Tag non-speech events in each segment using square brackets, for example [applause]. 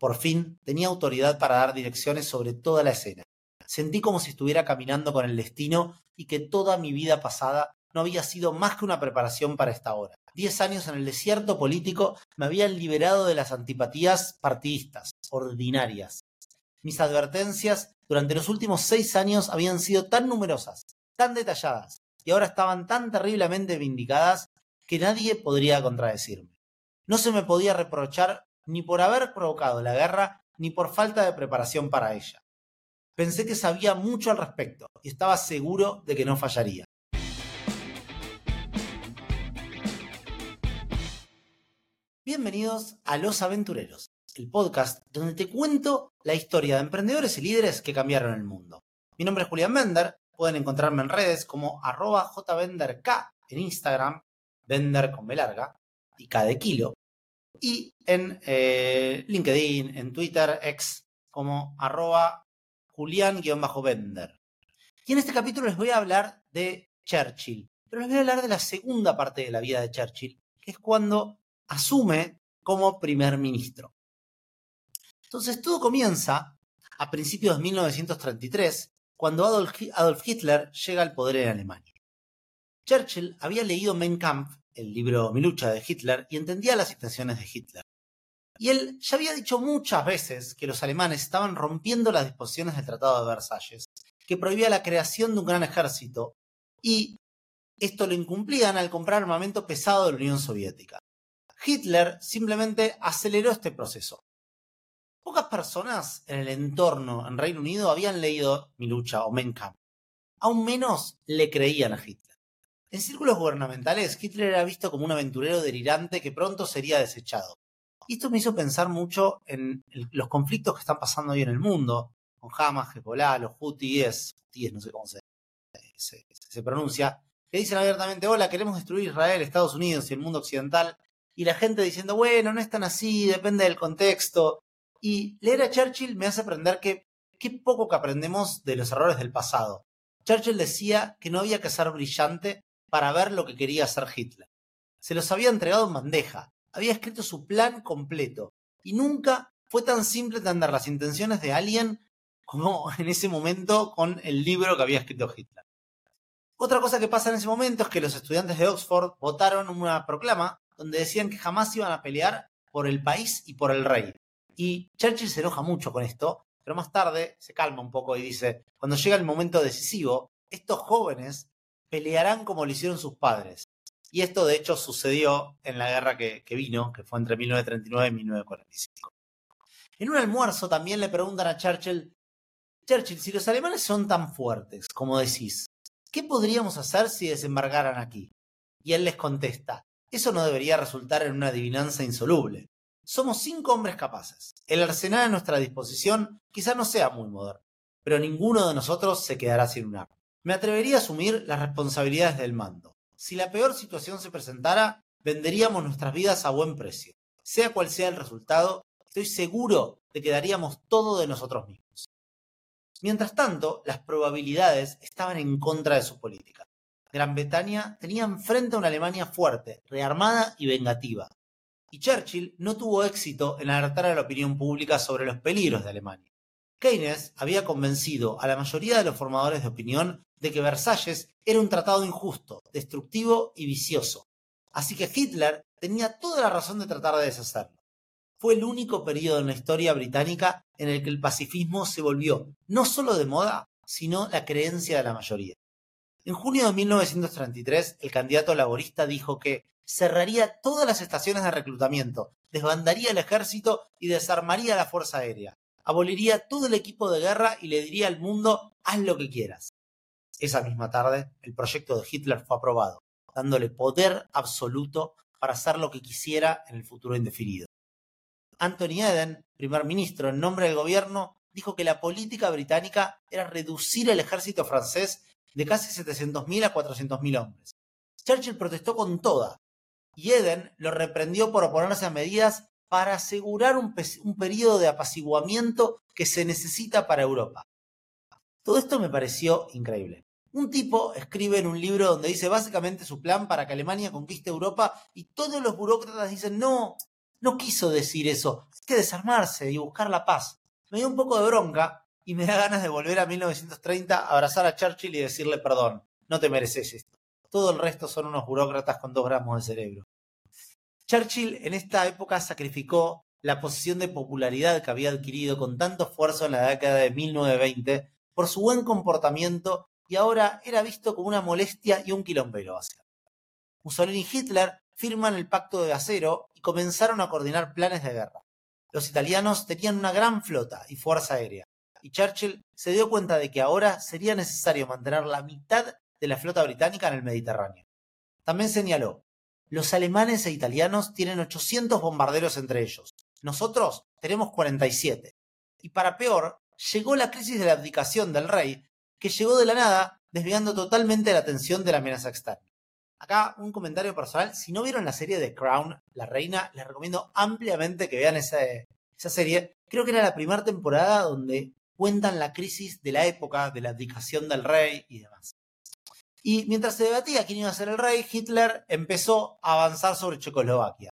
Por fin tenía autoridad para dar direcciones sobre toda la escena. Sentí como si estuviera caminando con el destino y que toda mi vida pasada no había sido más que una preparación para esta hora. Diez años en el desierto político me habían liberado de las antipatías partidistas, ordinarias. Mis advertencias durante los últimos seis años habían sido tan numerosas, tan detalladas, y ahora estaban tan terriblemente vindicadas que nadie podría contradecirme. No se me podía reprochar ni por haber provocado la guerra, ni por falta de preparación para ella. Pensé que sabía mucho al respecto y estaba seguro de que no fallaría. Bienvenidos a Los Aventureros, el podcast donde te cuento la historia de emprendedores y líderes que cambiaron el mundo. Mi nombre es Julián Bender, pueden encontrarme en redes como arroba jvenderk en Instagram, vender con B larga y K de kilo, y en eh, LinkedIn, en Twitter, ex como arroba Julián-Bender. Y en este capítulo les voy a hablar de Churchill, pero les voy a hablar de la segunda parte de la vida de Churchill, que es cuando asume como primer ministro. Entonces todo comienza a principios de 1933, cuando Adolf Hitler llega al poder en Alemania. Churchill había leído Mein Kampf, el libro Mi lucha de Hitler, y entendía las intenciones de Hitler. Y él ya había dicho muchas veces que los alemanes estaban rompiendo las disposiciones del Tratado de Versalles, que prohibía la creación de un gran ejército, y esto lo incumplían al comprar armamento pesado de la Unión Soviética. Hitler simplemente aceleró este proceso. Pocas personas en el entorno en Reino Unido habían leído Mi lucha o Mein Kampf. Aún menos le creían a Hitler. En círculos gubernamentales, Hitler era visto como un aventurero delirante que pronto sería desechado. Y esto me hizo pensar mucho en los conflictos que están pasando hoy en el mundo, con Hamas, Hezbollah, los Houthis, no sé cómo se, se, pronuncia, que dicen abiertamente, hola, queremos destruir Israel, Estados Unidos y el mundo occidental, y la gente diciendo, bueno, no es tan así, depende del contexto. Y leer a Churchill me hace aprender que qué poco que aprendemos de los errores del pasado. Churchill decía que no había que ser brillante para ver lo que quería hacer Hitler. Se los había entregado en bandeja, había escrito su plan completo y nunca fue tan simple entender las intenciones de alguien como [laughs] en ese momento con el libro que había escrito Hitler. Otra cosa que pasa en ese momento es que los estudiantes de Oxford votaron una proclama donde decían que jamás iban a pelear por el país y por el rey. Y Churchill se enoja mucho con esto, pero más tarde se calma un poco y dice, cuando llega el momento decisivo, estos jóvenes pelearán como lo hicieron sus padres. Y esto de hecho sucedió en la guerra que, vino, que fue entre 1939 y 1945. En un almuerzo también le preguntan a Churchill, Churchill, si los alemanes son tan fuertes, como decís, ¿qué podríamos hacer si desembarcaran aquí? Y él les contesta, eso no debería resultar en una adivinanza insoluble. Somos cinco hombres capaces. El arsenal a nuestra disposición quizá no sea muy moderno, pero ninguno de nosotros se quedará sin un arma. Me atrevería a asumir las responsabilidades del mando si la peor situación se presentara, venderíamos nuestras vidas a buen precio. Sea cual sea el resultado, estoy seguro de que daríamos todo de nosotros mismos. Mientras tanto, las probabilidades estaban en contra de su política. Gran Bretaña tenía enfrente a una Alemania fuerte, rearmada y vengativa. Y Churchill no tuvo éxito en alertar a la opinión pública sobre los peligros de Alemania. Keynes había convencido a la mayoría de los formadores de opinión de que Versalles era un tratado injusto, destructivo y vicioso. Así que Hitler tenía toda la razón de tratar de deshacerlo. Fue el único periodo en la historia británica en el que el pacifismo se volvió no solo de moda, sino la creencia de la mayoría. En junio de 1933, el candidato laborista dijo que cerraría todas las estaciones de reclutamiento, desbandaría el ejército y desarmaría la fuerza aérea. Aboliría todo el equipo de guerra y le diría al mundo, haz lo que quieras. Esa misma tarde, el proyecto de Hitler fue aprobado, dándole poder absoluto para hacer lo que quisiera en el futuro indefinido. Anthony Eden, primer ministro en nombre del gobierno, dijo que la política británica era reducir el ejército francés de casi 700.000 a 400.000 hombres. Churchill protestó con toda, y Eden lo reprendió por oponerse a medidas para asegurar un, un periodo de apaciguamiento que se necesita para Europa. Todo esto me pareció increíble. Un tipo escribe en un libro donde dice básicamente su plan para que Alemania conquiste Europa y todos los burócratas dicen, no, no quiso decir eso. Hay que desarmarse y buscar la paz. Me dio un poco de bronca y me da ganas de volver a 1930, abrazar a Churchill y decirle perdón. No te mereces esto. Todo el resto son unos burócratas con dos gramos de cerebro. Churchill en esta época sacrificó la posición de popularidad que había adquirido con tanto esfuerzo en la década de 1920 por su buen comportamiento y ahora era visto como una molestia y un quilombero hacia. Mussolini y Hitler firman el pacto de acero y comenzaron a coordinar planes de guerra. Los italianos tenían una gran flota y fuerza aérea, y Churchill se dio cuenta de que ahora sería necesario mantener la mitad de la flota británica en el Mediterráneo. También señaló, los alemanes e italianos tienen 800 bombarderos entre ellos, nosotros tenemos 47. Y para peor, llegó la crisis de la abdicación del rey, que llegó de la nada, desviando totalmente la atención de la amenaza externa. Acá un comentario personal. Si no vieron la serie de Crown, La Reina, les recomiendo ampliamente que vean esa, esa serie. Creo que era la primera temporada donde cuentan la crisis de la época, de la abdicación del rey y demás. Y mientras se debatía quién iba a ser el rey, Hitler empezó a avanzar sobre Checoslovaquia.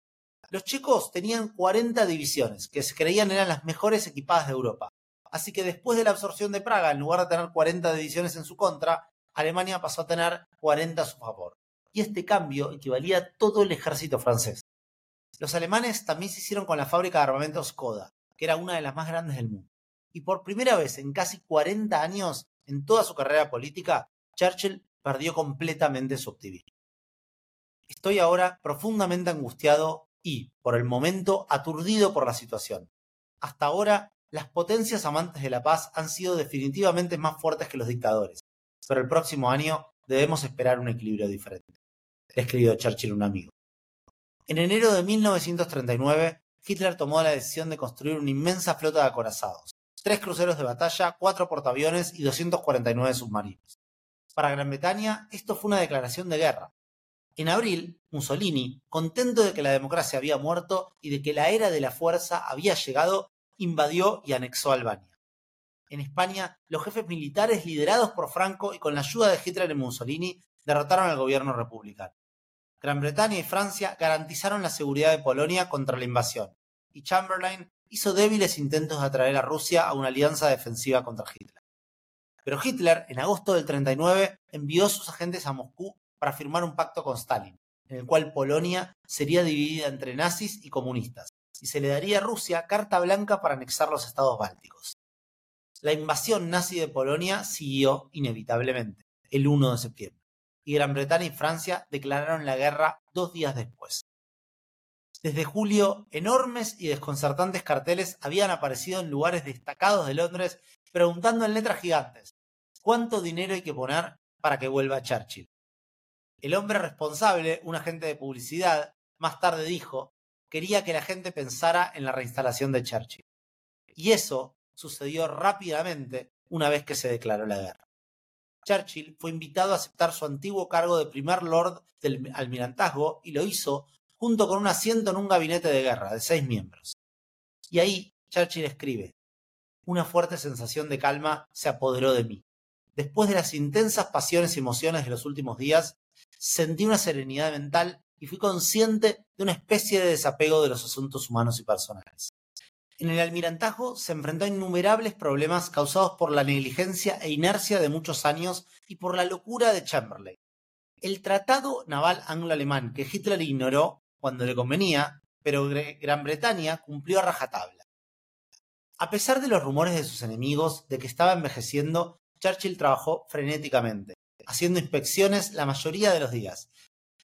Los checos tenían 40 divisiones, que se creían eran las mejores equipadas de Europa. Así que después de la absorción de Praga, en lugar de tener 40 divisiones en su contra, Alemania pasó a tener 40 a su favor y este cambio equivalía a todo el ejército francés. Los alemanes también se hicieron con la fábrica de armamentos Skoda, que era una de las más grandes del mundo. Y por primera vez en casi 40 años, en toda su carrera política, Churchill perdió completamente su optimismo. Estoy ahora profundamente angustiado y, por el momento, aturdido por la situación. Hasta ahora, las potencias amantes de la paz han sido definitivamente más fuertes que los dictadores, pero el próximo año debemos esperar un equilibrio diferente escribió Churchill un amigo. En enero de 1939, Hitler tomó la decisión de construir una inmensa flota de acorazados, tres cruceros de batalla, cuatro portaaviones y 249 submarinos. Para Gran Bretaña, esto fue una declaración de guerra. En abril, Mussolini, contento de que la democracia había muerto y de que la era de la fuerza había llegado, invadió y anexó Albania. En España, los jefes militares liderados por Franco y con la ayuda de Hitler y Mussolini derrotaron al gobierno republicano. Gran Bretaña y Francia garantizaron la seguridad de Polonia contra la invasión, y Chamberlain hizo débiles intentos de atraer a Rusia a una alianza defensiva contra Hitler. Pero Hitler, en agosto del 39, envió a sus agentes a Moscú para firmar un pacto con Stalin, en el cual Polonia sería dividida entre nazis y comunistas, y se le daría a Rusia carta blanca para anexar los estados bálticos. La invasión nazi de Polonia siguió inevitablemente, el 1 de septiembre y Gran Bretaña y Francia declararon la guerra dos días después. Desde julio, enormes y desconcertantes carteles habían aparecido en lugares destacados de Londres preguntando en letras gigantes ¿cuánto dinero hay que poner para que vuelva Churchill? El hombre responsable, un agente de publicidad, más tarde dijo, quería que la gente pensara en la reinstalación de Churchill. Y eso sucedió rápidamente una vez que se declaró la guerra. Churchill fue invitado a aceptar su antiguo cargo de primer lord del almirantazgo y lo hizo junto con un asiento en un gabinete de guerra de seis miembros. Y ahí Churchill escribe, una fuerte sensación de calma se apoderó de mí. Después de las intensas pasiones y emociones de los últimos días, sentí una serenidad mental y fui consciente de una especie de desapego de los asuntos humanos y personales. En el almirantazgo se enfrentó a innumerables problemas causados por la negligencia e inercia de muchos años y por la locura de Chamberlain. El tratado naval anglo-alemán que Hitler ignoró cuando le convenía, pero Gran Bretaña cumplió a rajatabla. A pesar de los rumores de sus enemigos de que estaba envejeciendo, Churchill trabajó frenéticamente, haciendo inspecciones la mayoría de los días.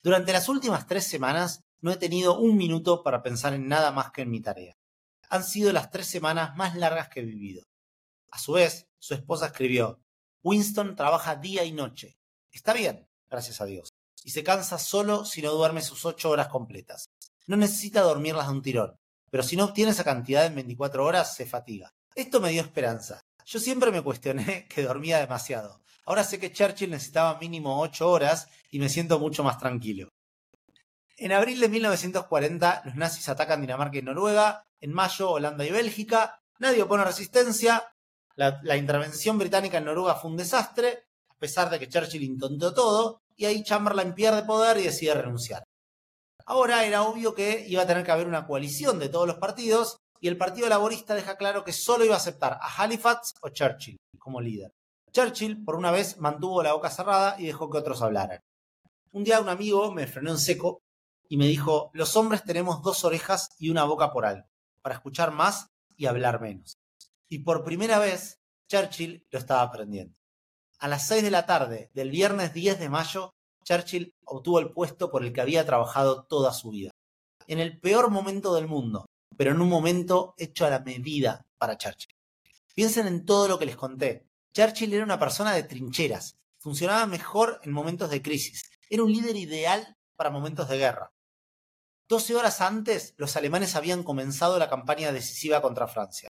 Durante las últimas tres semanas no he tenido un minuto para pensar en nada más que en mi tarea han sido las tres semanas más largas que he vivido. A su vez, su esposa escribió, Winston trabaja día y noche. Está bien, gracias a Dios. Y se cansa solo si no duerme sus ocho horas completas. No necesita dormirlas de un tirón, pero si no obtiene esa cantidad en 24 horas, se fatiga. Esto me dio esperanza. Yo siempre me cuestioné [laughs] que dormía demasiado. Ahora sé que Churchill necesitaba mínimo ocho horas y me siento mucho más tranquilo. En abril de 1940, los nazis atacan Dinamarca y Noruega. En mayo, Holanda y Bélgica. Nadie opone resistencia. La, intervención británica en Noruega fue un desastre, a pesar de que Churchill intentó todo. Y ahí Chamberlain pierde poder y decide renunciar. Ahora era obvio que iba a tener que haber una coalición de todos los partidos y el Partido Laborista deja claro que solo iba a aceptar a Halifax o Churchill como líder. Churchill, por una vez, mantuvo la boca cerrada y dejó que otros hablaran. Un día un amigo me frenó en seco y me dijo, los hombres tenemos dos orejas y una boca por algo, para escuchar más y hablar menos. Y por primera vez, Churchill lo estaba aprendiendo. A las 6 de la tarde del viernes 10 de mayo, Churchill obtuvo el puesto por el que había trabajado toda su vida. En el peor momento del mundo, pero en un momento hecho a la medida para Churchill. Piensen en todo lo que les conté. Churchill era una persona de trincheras, funcionaba mejor en momentos de crisis, era un líder ideal para momentos de guerra. Doce horas antes, los alemanes habían comenzado la campaña decisiva contra Francia.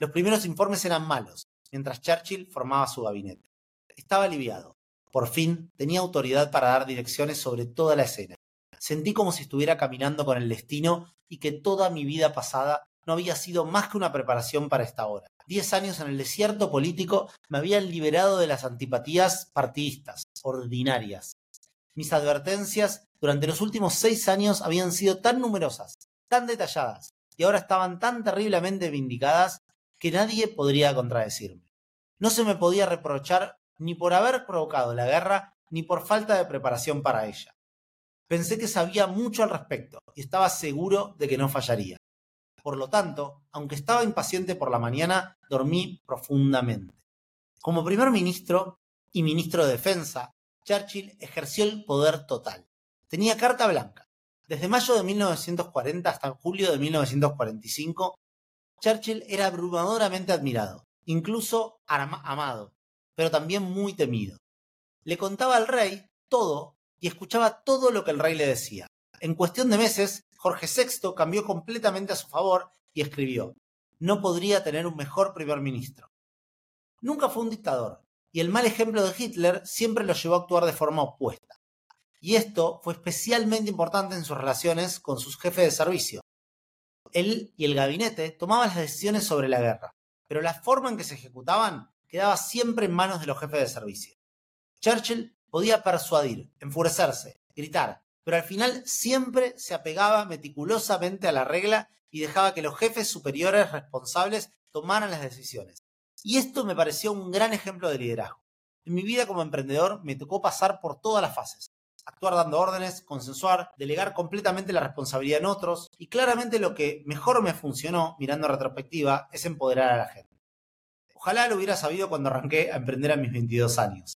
Los primeros informes eran malos, mientras Churchill formaba su gabinete. Estaba aliviado. Por fin tenía autoridad para dar direcciones sobre toda la escena. Sentí como si estuviera caminando con el destino y que toda mi vida pasada no había sido más que una preparación para esta hora. Diez años en el desierto político me habían liberado de las antipatías partidistas, ordinarias. Mis advertencias durante los últimos seis años habían sido tan numerosas, tan detalladas, y ahora estaban tan terriblemente vindicadas que nadie podría contradecirme. No se me podía reprochar ni por haber provocado la guerra, ni por falta de preparación para ella. Pensé que sabía mucho al respecto y estaba seguro de que no fallaría. Por lo tanto, aunque estaba impaciente por la mañana, dormí profundamente. Como primer ministro y ministro de Defensa, Churchill ejerció el poder total. Tenía carta blanca. Desde mayo de 1940 hasta julio de 1945, Churchill era abrumadoramente admirado, incluso amado, pero también muy temido. Le contaba al rey todo y escuchaba todo lo que el rey le decía. En cuestión de meses, Jorge VI cambió completamente a su favor y escribió, no podría tener un mejor primer ministro. Nunca fue un dictador, y el mal ejemplo de Hitler siempre lo llevó a actuar de forma opuesta. Y esto fue especialmente importante en sus relaciones con sus jefes de servicio. Él y el gabinete tomaban las decisiones sobre la guerra, pero la forma en que se ejecutaban quedaba siempre en manos de los jefes de servicio. Churchill Podía persuadir, enfurecerse, gritar, pero al final siempre se apegaba meticulosamente a la regla y dejaba que los jefes superiores responsables tomaran las decisiones. Y esto me pareció un gran ejemplo de liderazgo. En mi vida como emprendedor me tocó pasar por todas las fases. Actuar dando órdenes, consensuar, delegar completamente la responsabilidad en otros y claramente lo que mejor me funcionó, mirando a retrospectiva, es empoderar a la gente. Ojalá lo hubiera sabido cuando arranqué a emprender a mis 22 años.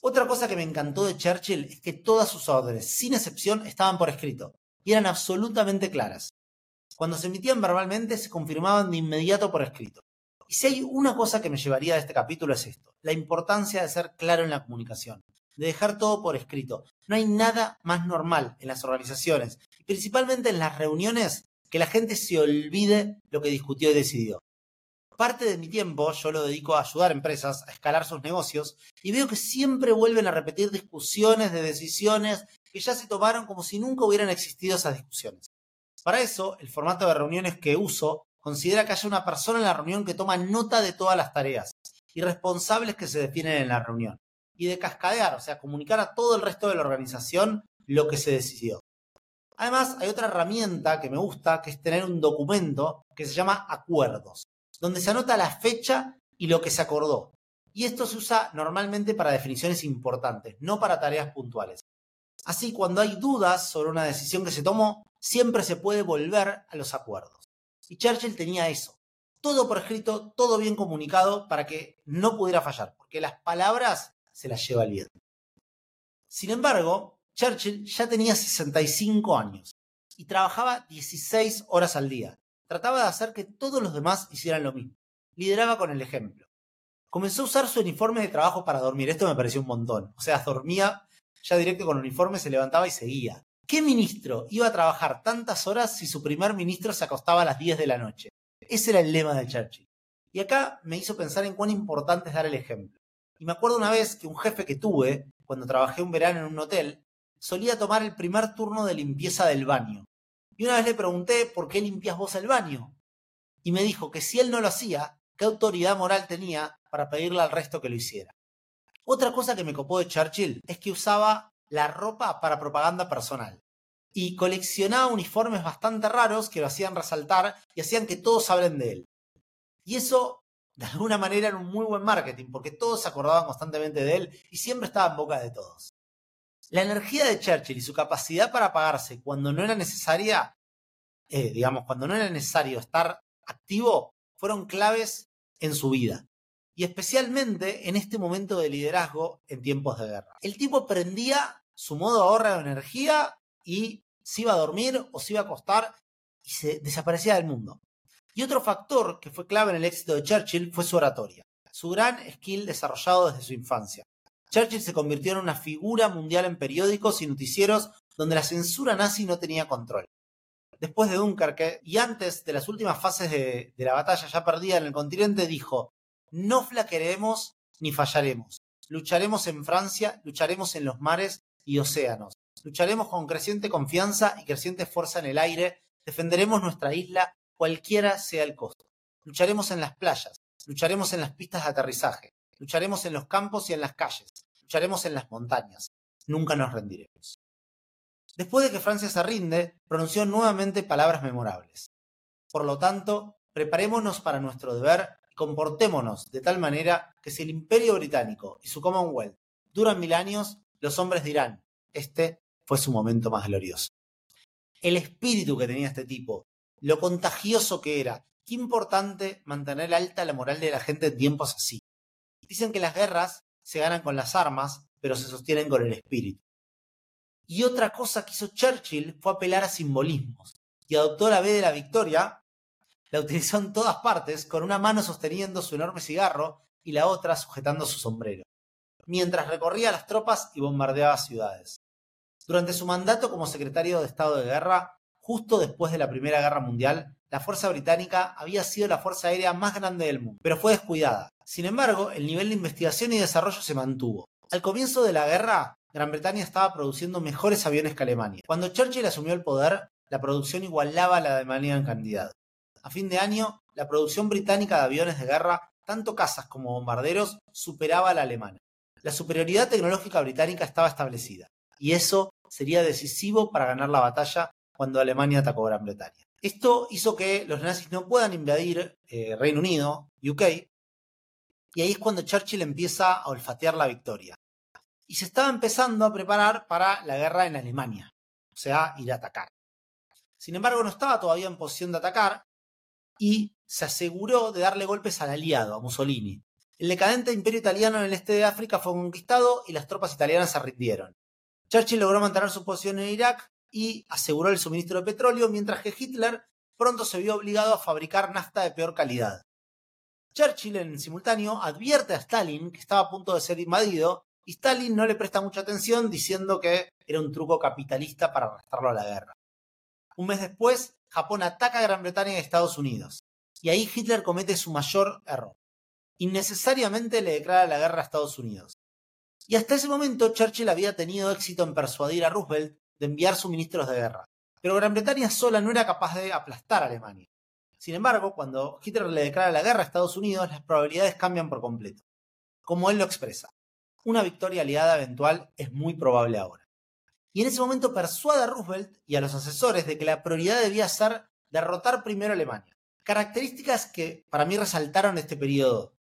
Otra cosa que me encantó de Churchill es que todas sus órdenes, sin excepción, estaban por escrito y eran absolutamente claras. Cuando se emitían verbalmente, se confirmaban de inmediato por escrito. Y si hay una cosa que me llevaría de este capítulo es esto, la importancia de ser claro en la comunicación, de dejar todo por escrito. No hay nada más normal en las organizaciones, principalmente en las reuniones, que la gente se olvide lo que discutió y decidió parte de mi tiempo yo lo dedico a ayudar a empresas a escalar sus negocios y veo que siempre vuelven a repetir discusiones de decisiones que ya se tomaron como si nunca hubieran existido esas discusiones. Para eso, el formato de reuniones que uso considera que haya una persona en la reunión que toma nota de todas las tareas y responsables que se definen en la reunión y de cascadear, o sea, comunicar a todo el resto de la organización lo que se decidió. Además, hay otra herramienta que me gusta, que es tener un documento que se llama acuerdos donde se anota la fecha y lo que se acordó. Y esto se usa normalmente para definiciones importantes, no para tareas puntuales. Así, cuando hay dudas sobre una decisión que se tomó, siempre se puede volver a los acuerdos. Y Churchill tenía eso. Todo por escrito, todo bien comunicado para que no pudiera fallar, porque las palabras se las lleva el viento. Sin embargo, Churchill ya tenía 65 años y trabajaba 16 horas al día, Trataba de hacer que todos los demás hicieran lo mismo. Lideraba con el ejemplo. Comenzó a usar su uniforme de trabajo para dormir. Esto me pareció un montón. O sea, dormía ya directo con el uniforme, se levantaba y seguía. ¿Qué ministro iba a trabajar tantas horas si su primer ministro se acostaba a las 10 de la noche? Ese era el lema de Churchill. Y acá me hizo pensar en cuán importante es dar el ejemplo. Y me acuerdo una vez que un jefe que tuve, cuando trabajé un verano en un hotel, solía tomar el primer turno de limpieza del baño. Y una vez le pregunté por qué limpias vos el baño. Y me dijo que si él no lo hacía, ¿qué autoridad moral tenía para pedirle al resto que lo hiciera? Otra cosa que me copó de Churchill es que usaba la ropa para propaganda personal. y coleccionaba uniformes bastante raros que lo hacían resaltar y hacían que todos hablen de él. Y eso, de alguna manera, era un muy buen marketing, porque todos se acordaban constantemente de él y siempre estaba en boca de todos. La energía de Churchill y su capacidad para apagarse cuando no era necesaria, eh, digamos, cuando no era necesario estar activo, fueron claves en su vida. Y especialmente en este momento de liderazgo en tiempos de guerra. El tipo prendía su modo ahorro de energía y se iba a dormir o se iba a acostar y se desaparecía del mundo. Y otro factor que fue clave en el éxito de Churchill fue su oratoria, su gran skill desarrollado desde su infancia. Churchill se convirtió en una figura mundial en periódicos y noticieros donde la censura nazi no tenía control. Después de Dunkerque y antes de las últimas fases de, de la batalla ya perdida en el continente, dijo, no flaquearemos ni fallaremos. Lucharemos en Francia, lucharemos en los mares y océanos. Lucharemos con creciente confianza y creciente fuerza en el aire. Defenderemos nuestra isla, cualquiera sea el costo. Lucharemos en las playas, lucharemos en las pistas de aterrizaje, lucharemos en los campos y en las calles, lucharemos en las montañas. Nunca nos rendiremos. Después de que Francia se rinde, pronunció nuevamente palabras memorables. Por lo tanto, preparémonos para nuestro deber y comportémonos de tal manera que si el Imperio Británico y su Commonwealth duran mil años, los hombres dirán, este fue su momento más glorioso. El espíritu que tenía este tipo, lo contagioso que era, qué importante mantener alta la moral de la gente en tiempos así. Dicen que las guerras se ganan con las armas, pero se sostienen con el espíritu. Y otra cosa que hizo Churchill fue apelar a simbolismos y adoptó la B de la victoria, la utilizó en todas partes, con una mano sosteniendo su enorme cigarro y la otra sujetando su sombrero, mientras recorría las tropas y bombardeaba ciudades. Durante su mandato como secretario de Estado de Guerra, justo después de la Primera Guerra Mundial, la Fuerza Británica había sido la fuerza aérea más grande del mundo, pero fue descuidada. Sin embargo, el nivel de investigación y desarrollo se mantuvo. Al comienzo de la guerra, Gran Bretaña estaba produciendo mejores aviones que Alemania. Cuando Churchill asumió el poder, la producción igualaba a la de Alemania en cantidad. A fin de año, la producción británica de aviones de guerra, tanto cazas como bombarderos, superaba a la alemana. La superioridad tecnológica británica estaba establecida, y eso sería decisivo para ganar la batalla cuando Alemania atacó Gran Bretaña. Esto hizo que los nazis no puedan invadir eh, Reino Unido, UK, y ahí es cuando Churchill empieza a olfatear la victoria y se estaba empezando a preparar para la guerra en Alemania, o sea, ir a atacar. Sin embargo, no estaba todavía en posición de atacar y se aseguró de darle golpes al aliado, a Mussolini. El decadente imperio italiano en el este de África fue conquistado y las tropas italianas se rindieron. Churchill logró mantener su posición en Irak y aseguró el suministro de petróleo, mientras que Hitler pronto se vio obligado a fabricar nafta de peor calidad. Churchill, en simultáneo, advierte a Stalin que estaba a punto de ser invadido y Stalin no le presta mucha atención diciendo que era un truco capitalista para arrastrarlo a la guerra. Un mes después, Japón ataca a Gran Bretaña y Estados Unidos. Y ahí Hitler comete su mayor error. Innecesariamente le declara la guerra a Estados Unidos. Y hasta ese momento Churchill había tenido éxito en persuadir a Roosevelt de enviar suministros de guerra. Pero Gran Bretaña sola no era capaz de aplastar a Alemania. Sin embargo, cuando Hitler le declara la guerra a Estados Unidos, las probabilidades cambian por completo. Como él lo expresa una victoria aliada eventual es muy probable ahora. Y en ese momento persuade a Roosevelt y a los asesores de que la prioridad debía ser derrotar primero a Alemania. Características que para mí resaltaron este periodo.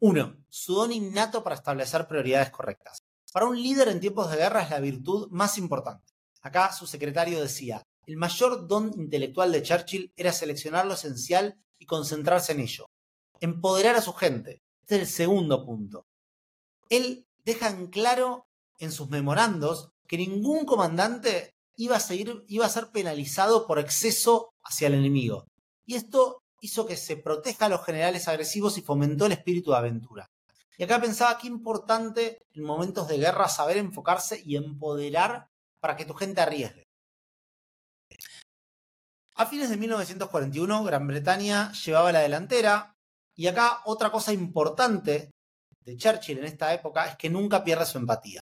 1. Su don innato para establecer prioridades correctas. Para un líder en tiempos de guerra es la virtud más importante. Acá su secretario decía, el mayor don intelectual de Churchill era seleccionar lo esencial y concentrarse en ello. Empoderar a su gente. Este es el segundo punto. Él dejan claro en sus memorandos que ningún comandante iba a, seguir, iba a ser penalizado por exceso hacia el enemigo. Y esto hizo que se proteja a los generales agresivos y fomentó el espíritu de aventura. Y acá pensaba qué importante en momentos de guerra saber enfocarse y empoderar para que tu gente arriesgue. A fines de 1941, Gran Bretaña llevaba la delantera y acá otra cosa importante de Churchill en esta época es que nunca pierde su empatía.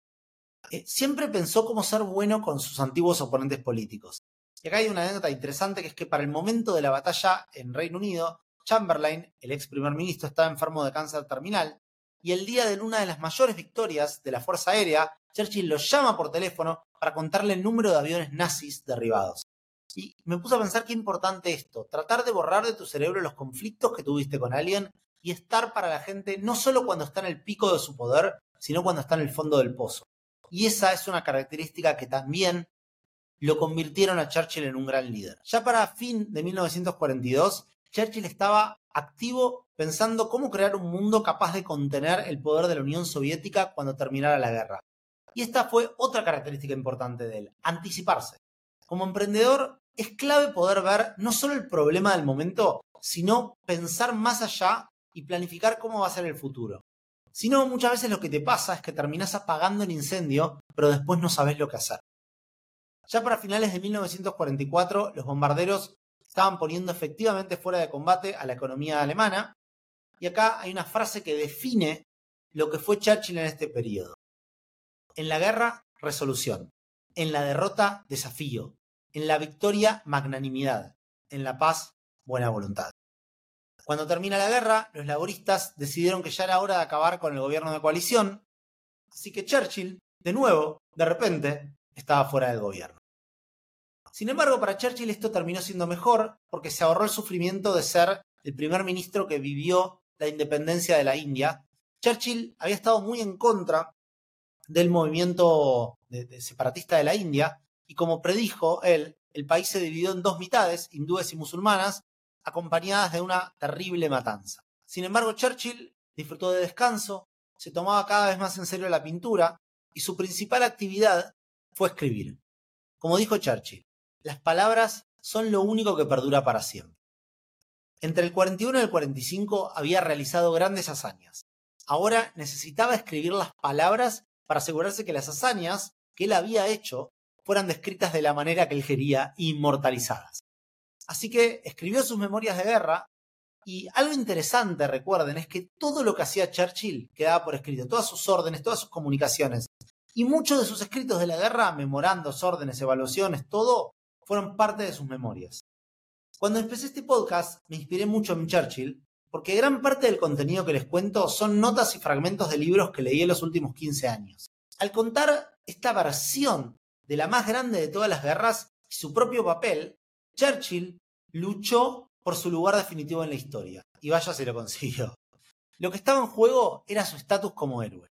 Eh, siempre pensó cómo ser bueno con sus antiguos oponentes políticos. Y acá hay una anécdota interesante que es que para el momento de la batalla en Reino Unido, Chamberlain, el ex primer ministro, estaba enfermo de cáncer terminal y el día de una de las mayores victorias de la Fuerza Aérea, Churchill lo llama por teléfono para contarle el número de aviones nazis derribados. Y me puse a pensar qué importante esto, tratar de borrar de tu cerebro los conflictos que tuviste con alguien y estar para la gente no solo cuando está en el pico de su poder, sino cuando está en el fondo del pozo. Y esa es una característica que también lo convirtieron a Churchill en un gran líder. Ya para fin de 1942, Churchill estaba activo pensando cómo crear un mundo capaz de contener el poder de la Unión Soviética cuando terminara la guerra. Y esta fue otra característica importante de él, anticiparse. Como emprendedor, es clave poder ver no solo el problema del momento, sino pensar más allá y planificar cómo va a ser el futuro. Si no, muchas veces lo que te pasa es que terminás apagando el incendio, pero después no sabes lo que hacer. Ya para finales de 1944, los bombarderos estaban poniendo efectivamente fuera de combate a la economía alemana, y acá hay una frase que define lo que fue Churchill en este periodo. En la guerra, resolución. En la derrota, desafío. En la victoria, magnanimidad. En la paz, buena voluntad. Cuando termina la guerra, los laboristas decidieron que ya era hora de acabar con el gobierno de coalición, así que Churchill, de nuevo, de repente, estaba fuera del gobierno. Sin embargo, para Churchill esto terminó siendo mejor porque se ahorró el sufrimiento de ser el primer ministro que vivió la independencia de la India. Churchill había estado muy en contra del movimiento separatista de la India y como predijo él, el país se dividió en dos mitades, hindúes y musulmanas, acompañadas de una terrible matanza. Sin embargo, Churchill disfrutó de descanso, se tomaba cada vez más en serio la pintura y su principal actividad fue escribir. Como dijo Churchill, las palabras son lo único que perdura para siempre. Entre el 41 y el 45 había realizado grandes hazañas. Ahora necesitaba escribir las palabras para asegurarse que las hazañas que él había hecho fueran descritas de la manera que él quería, inmortalizadas. Así que escribió sus memorias de guerra y algo interesante, recuerden, es que todo lo que hacía Churchill quedaba por escrito, todas sus órdenes, todas sus comunicaciones. Y muchos de sus escritos de la guerra, memorandos, órdenes, evaluaciones, todo, fueron parte de sus memorias. Cuando empecé este podcast, me inspiré mucho en Churchill, porque gran parte del contenido que les cuento son notas y fragmentos de libros que leí en los últimos 15 años. Al contar esta versión de la más grande de todas las guerras y su propio papel, Churchill luchó por su lugar definitivo en la historia. Y vaya se lo consiguió. Lo que estaba en juego era su estatus como héroe.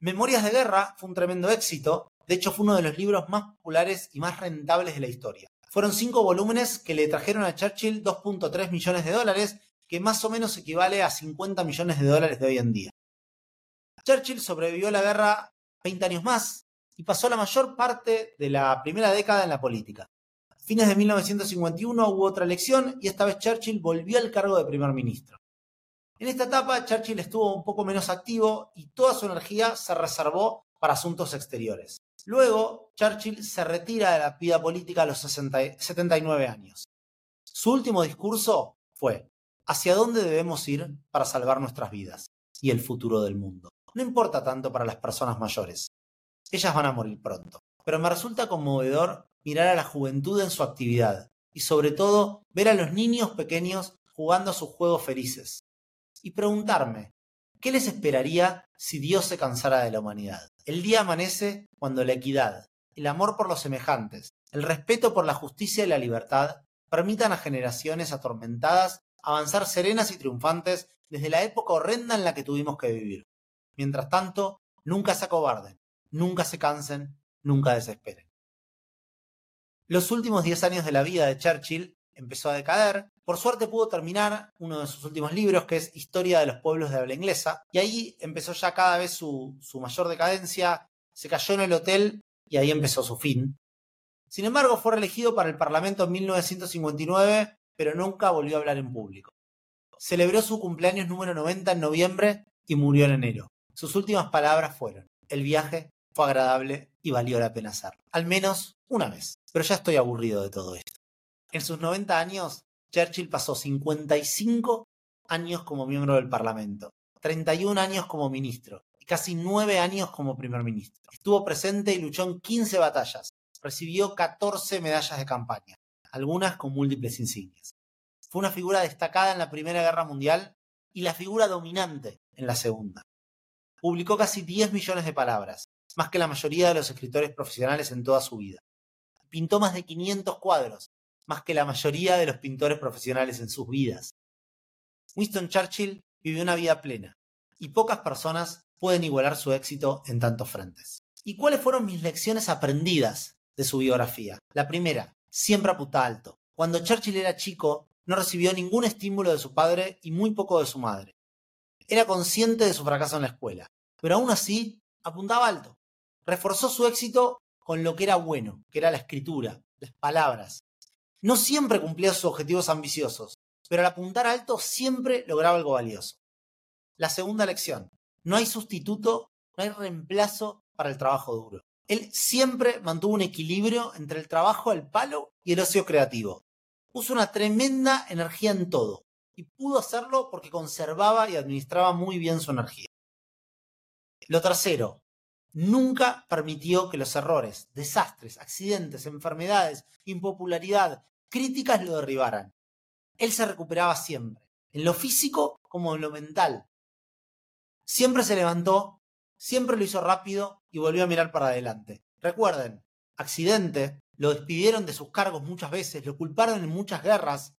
Memorias de Guerra fue un tremendo éxito, de hecho fue uno de los libros más populares y más rentables de la historia. Fueron cinco volúmenes que le trajeron a Churchill 2.3 millones de dólares, que más o menos equivale a 50 millones de dólares de hoy en día. Churchill sobrevivió a la guerra 20 años más y pasó la mayor parte de la primera década en la política fines de 1951 hubo otra elección y esta vez Churchill volvió al cargo de primer ministro. En esta etapa Churchill estuvo un poco menos activo y toda su energía se reservó para asuntos exteriores. Luego, Churchill se retira de la vida política a los 79 años. Su último discurso fue, ¿hacia dónde debemos ir para salvar nuestras vidas y el futuro del mundo? No importa tanto para las personas mayores. Ellas van a morir pronto. Pero me resulta conmovedor mirar a la juventud en su actividad y sobre todo ver a los niños pequeños jugando a sus juegos felices. Y preguntarme, ¿qué les esperaría si Dios se cansara de la humanidad? El día amanece cuando la equidad, el amor por los semejantes, el respeto por la justicia y la libertad permitan a generaciones atormentadas avanzar serenas y triunfantes desde la época horrenda en la que tuvimos que vivir. Mientras tanto, nunca se acobarden, nunca se cansen, nunca desesperen. Los últimos 10 años de la vida de Churchill empezó a decader. Por suerte pudo terminar uno de sus últimos libros, que es Historia de los pueblos de habla inglesa, y ahí empezó ya cada vez su, su mayor decadencia, se cayó en el hotel y ahí empezó su fin. Sin embargo, fue reelegido para el Parlamento en 1959, pero nunca volvió a hablar en público. Celebró su cumpleaños número 90 en noviembre y murió en enero. Sus últimas palabras fueron, el viaje fue agradable y valió la pena hacer. Al menos una vez. Pero ya estoy aburrido de todo esto. En sus 90 años, Churchill pasó 55 años como miembro del Parlamento, 31 años como ministro y casi 9 años como primer ministro. Estuvo presente y luchó en 15 batallas. Recibió 14 medallas de campaña, algunas con múltiples insignias. Fue una figura destacada en la Primera Guerra Mundial y la figura dominante en la Segunda. publicó casi 10 millones de palabras, más que la mayoría de los escritores profesionales en toda su vida. Pintó más de 500 cuadros, más que la mayoría de los pintores profesionales en sus vidas. Winston Churchill vivió una vida plena, y pocas personas pueden igualar su éxito en tantos frentes. ¿Y cuáles fueron mis lecciones aprendidas de su biografía? La primera, siempre apunta alto. Cuando Churchill era chico, no recibió ningún estímulo de su padre y muy poco de su madre. Era consciente de su fracaso en la escuela, pero aún así apuntaba alto. Reforzó su éxito con lo que era bueno, que era la escritura, las palabras. No siempre cumplía sus objetivos ambiciosos, pero al apuntar alto siempre lograba algo valioso. La segunda lección, no hay sustituto, no hay reemplazo para el trabajo duro. Él siempre mantuvo un equilibrio entre el trabajo al palo y el ocio creativo. Puso una tremenda energía en todo y pudo hacerlo porque conservaba y administraba muy bien su energía. Lo tercero, nunca permitió que los errores, desastres, accidentes, enfermedades, impopularidad, críticas lo derribaran. Él se recuperaba siempre, en lo físico como en lo mental. Siempre se levantó, siempre lo hizo rápido y volvió a mirar para adelante. Recuerden, accidente, lo despidieron de sus cargos muchas veces, lo culparon en muchas guerras.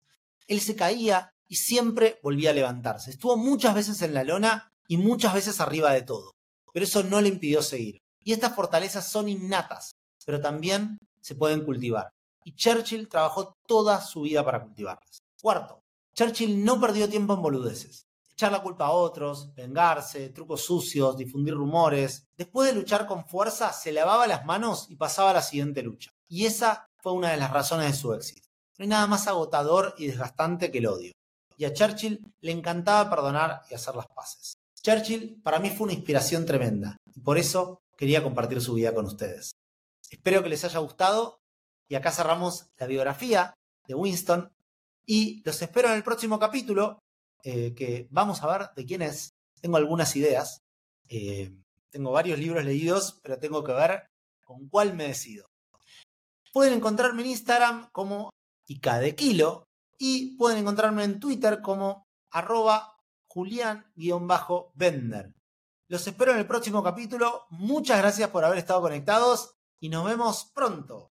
Él se caía y siempre volvía a levantarse. Estuvo muchas veces en la lona y muchas veces arriba de todo. Pero eso no le impidió seguir. Y estas fortalezas son innatas, pero también se pueden cultivar. Y Churchill trabajó toda su vida para cultivarlas. Cuarto, Churchill no perdió tiempo en boludeces echar la culpa a otros, vengarse, trucos sucios, difundir rumores. Después de luchar con fuerza, se lavaba las manos y pasaba a la siguiente lucha. Y esa fue una de las razones de su éxito. No hay nada más agotador y desgastante que el odio. Y a Churchill le encantaba perdonar y hacer las paces. Churchill para mí fue una inspiración tremenda y por eso quería compartir su vida con ustedes. Espero que les haya gustado y acá cerramos la biografía de Winston y los espero en el próximo capítulo eh, que vamos a ver de quién es. Tengo algunas ideas. Eh, tengo varios libros leídos, pero tengo que ver con cuál me decido. Pueden encontrarme en Instagram como Ica de Kilo y pueden encontrarme en Twitter como arroba Julián-Bender. Los espero en el próximo capítulo. Muchas gracias por haber estado conectados y nos vemos pronto.